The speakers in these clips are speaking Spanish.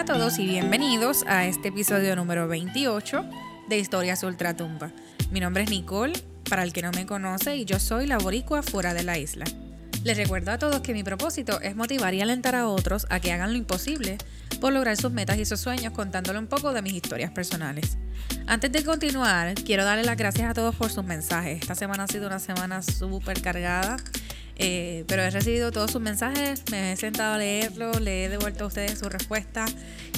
A todos y bienvenidos a este episodio número 28 de Historias Ultratumba. Mi nombre es Nicole, para el que no me conoce, y yo soy la boricua fuera de la isla. Les recuerdo a todos que mi propósito es motivar y alentar a otros a que hagan lo imposible por lograr sus metas y sus sueños contándole un poco de mis historias personales. Antes de continuar, quiero darle las gracias a todos por sus mensajes. Esta semana ha sido una semana súper cargada eh, pero he recibido todos sus mensajes, me he sentado a leerlos, le he devuelto a ustedes su respuesta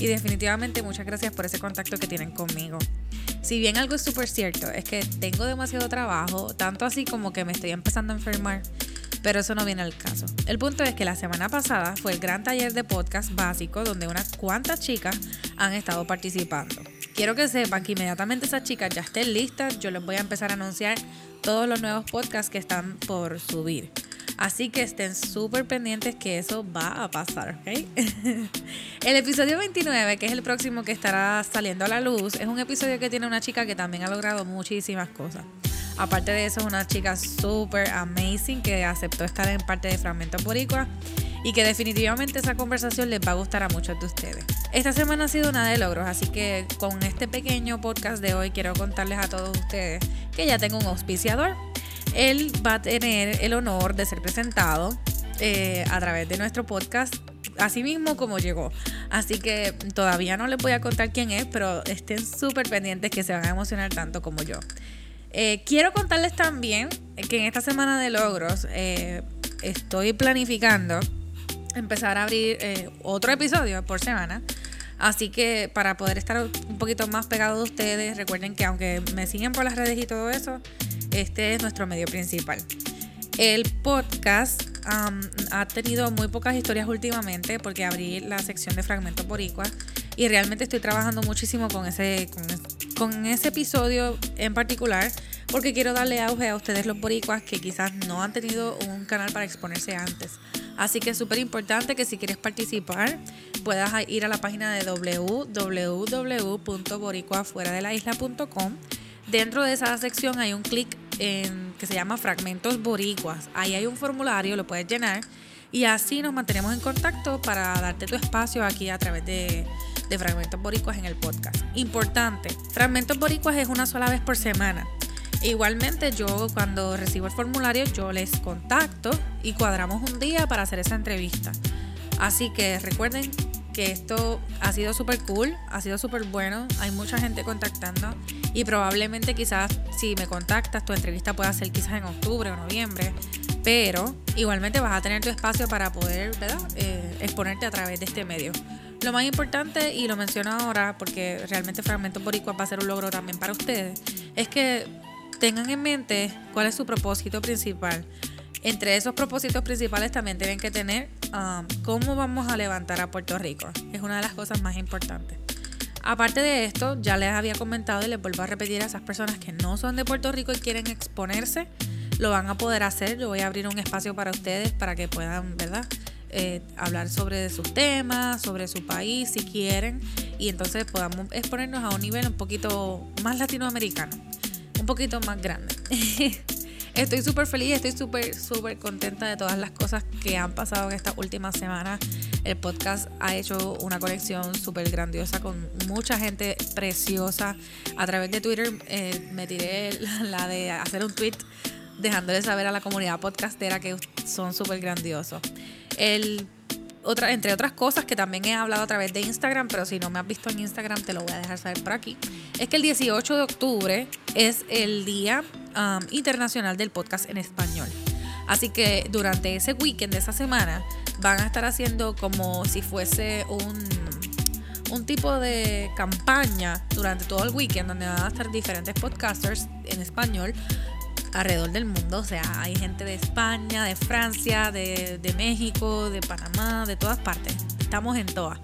y definitivamente muchas gracias por ese contacto que tienen conmigo. Si bien algo es súper cierto, es que tengo demasiado trabajo, tanto así como que me estoy empezando a enfermar, pero eso no viene al caso. El punto es que la semana pasada fue el gran taller de podcast básico donde unas cuantas chicas han estado participando. Quiero que sepan que inmediatamente esas chicas ya estén listas, yo les voy a empezar a anunciar todos los nuevos podcasts que están por subir. Así que estén súper pendientes que eso va a pasar, ¿ok? el episodio 29, que es el próximo que estará saliendo a la luz, es un episodio que tiene una chica que también ha logrado muchísimas cosas. Aparte de eso, es una chica súper amazing que aceptó estar en parte de Fragmentos Boricua y que definitivamente esa conversación les va a gustar a muchos de ustedes. Esta semana ha sido una de logros, así que con este pequeño podcast de hoy quiero contarles a todos ustedes que ya tengo un auspiciador él va a tener el honor de ser presentado eh, a través de nuestro podcast así mismo como llegó. Así que todavía no les voy a contar quién es, pero estén súper pendientes que se van a emocionar tanto como yo. Eh, quiero contarles también que en esta semana de logros eh, estoy planificando empezar a abrir otro episodio por semana. Así que para poder estar un poquito más pegado de ustedes, recuerden que aunque me siguen por las redes y todo eso, este es nuestro medio principal. El podcast ha tenido muy pocas historias últimamente porque abrí la sección de fragmentos boricua y realmente estoy trabajando muchísimo con ese, con, ese episodio en particular porque quiero darle auge a ustedes los boricuas que quizás no han tenido un canal para exponerse antes. Así que es súper importante que si quieres participar puedas ir a la página de www.boricuafueradelaisla.com. Dentro de esa sección hay un clic que se llama Fragmentos Boricuas. Ahí hay un formulario, lo puedes llenar y así nos mantenemos en contacto para darte tu espacio aquí a través de, de Fragmentos Boricuas en el podcast. Importante, Fragmentos Boricuas es una sola vez por semana. Igualmente yo cuando recibo el formulario yo les contacto y cuadramos un día para hacer esa entrevista. Así que recuerden que esto ha sido súper cool, ha sido súper bueno, hay mucha gente contactando y probablemente quizás si me contactas tu entrevista pueda ser quizás en octubre o noviembre, pero igualmente vas a tener tu espacio para poder. Eh, exponerte a través de este medio. Lo más importante, y lo menciono ahora porque realmente Fragmentos Boricua va a ser un logro también para ustedes, es que tengan en mente cuál es su propósito principal. Entre esos propósitos principales también tienen que tener um, cómo vamos a levantar a Puerto Rico. Es una de las cosas más importantes. Aparte de esto, ya les había comentado y les vuelvo a repetir a esas personas que no son de Puerto Rico y quieren exponerse, lo van a poder hacer. Yo voy a abrir un espacio para ustedes para que puedan, ¿verdad? Eh, hablar sobre sus temas, sobre su país, si quieren, y entonces podamos exponernos a un nivel un poquito más latinoamericano, poquito más grande. Estoy súper feliz, estoy súper, súper contenta de todas las cosas que han pasado en esta última semana. El podcast ha hecho una conexión súper grandiosa con mucha gente preciosa. A través de Twitter eh, me tiré la de hacer un tweet dejándole saber a la comunidad podcastera que son súper grandiosos. El entre otras cosas que también he hablado a través de Instagram, pero si no me has visto en Instagram te lo voy a dejar saber por aquí, es que el 18 de octubre es el Día um, Internacional del Podcast en Español. Así que durante ese weekend de esa semana van a estar haciendo como si fuese un, un tipo de campaña durante todo el weekend donde van a estar diferentes podcasters en español alrededor del mundo. O sea, hay gente de España, de Francia, de, México, de Panamá, de todas partes. Estamos en todas.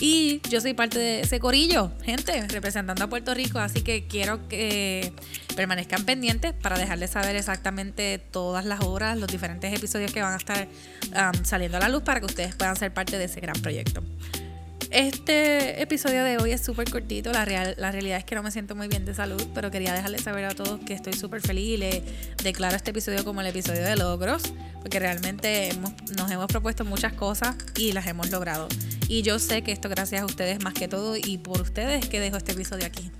Y yo soy parte de ese corillo, gente, representando a Puerto Rico, así que quiero que permanezcan pendientes para dejarles saber exactamente todas las horas, los diferentes episodios que van a estar um, saliendo a la luz para que ustedes puedan ser parte de ese gran proyecto. Este episodio de hoy es súper cortito. La, real, la realidad es que no me siento muy bien de salud, pero quería dejarles saber a todos que estoy súper feliz y le declaro este episodio como el episodio de logros, porque realmente nos hemos propuesto muchas cosas y las hemos logrado. Y yo sé que esto gracias a ustedes más que todo y por ustedes que dejo este episodio aquí.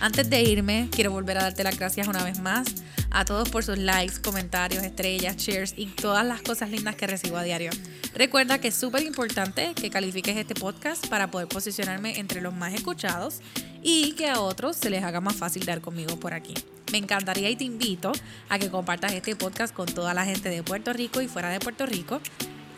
Antes de irme, quiero volver a darte las gracias una vez más a todos por sus likes, comentarios, estrellas, cheers y todas las cosas lindas que recibo a diario. Recuerda que es súper importante que califiques este podcast para poder posicionarme entre los más escuchados y que a otros se les haga más fácil dar conmigo por aquí. Me encantaría y te invito a que compartas este podcast con toda la gente de Puerto Rico y fuera de Puerto Rico.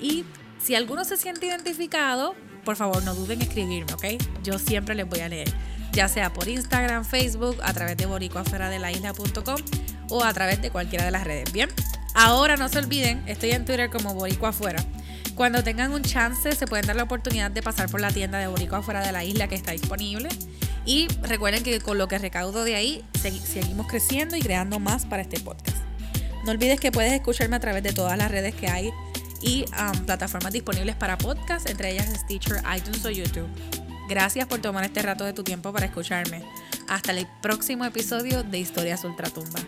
Y si alguno se siente identificado, por favor no duden en escribirme, ¿ok? Yo siempre les voy a leer, ya sea por Instagram, Facebook, a través de boricoafuera-de-la-isla.com o a través de cualquiera de las redes. Bien, ahora no se olviden, estoy en Twitter como Borico Afuera. Cuando tengan un chance, se pueden dar la oportunidad de pasar por la tienda de Borico afuera de la isla que está disponible. Y recuerden que con lo que recaudo de ahí, seguimos creciendo y creando más para este podcast. No olvides que puedes escucharme a través de todas las redes que hay y um, plataformas disponibles para podcast, entre ellas Stitcher, iTunes o YouTube. Gracias por tomar este rato de tu tiempo para escucharme. Hasta el próximo episodio de Historias Ultratumba.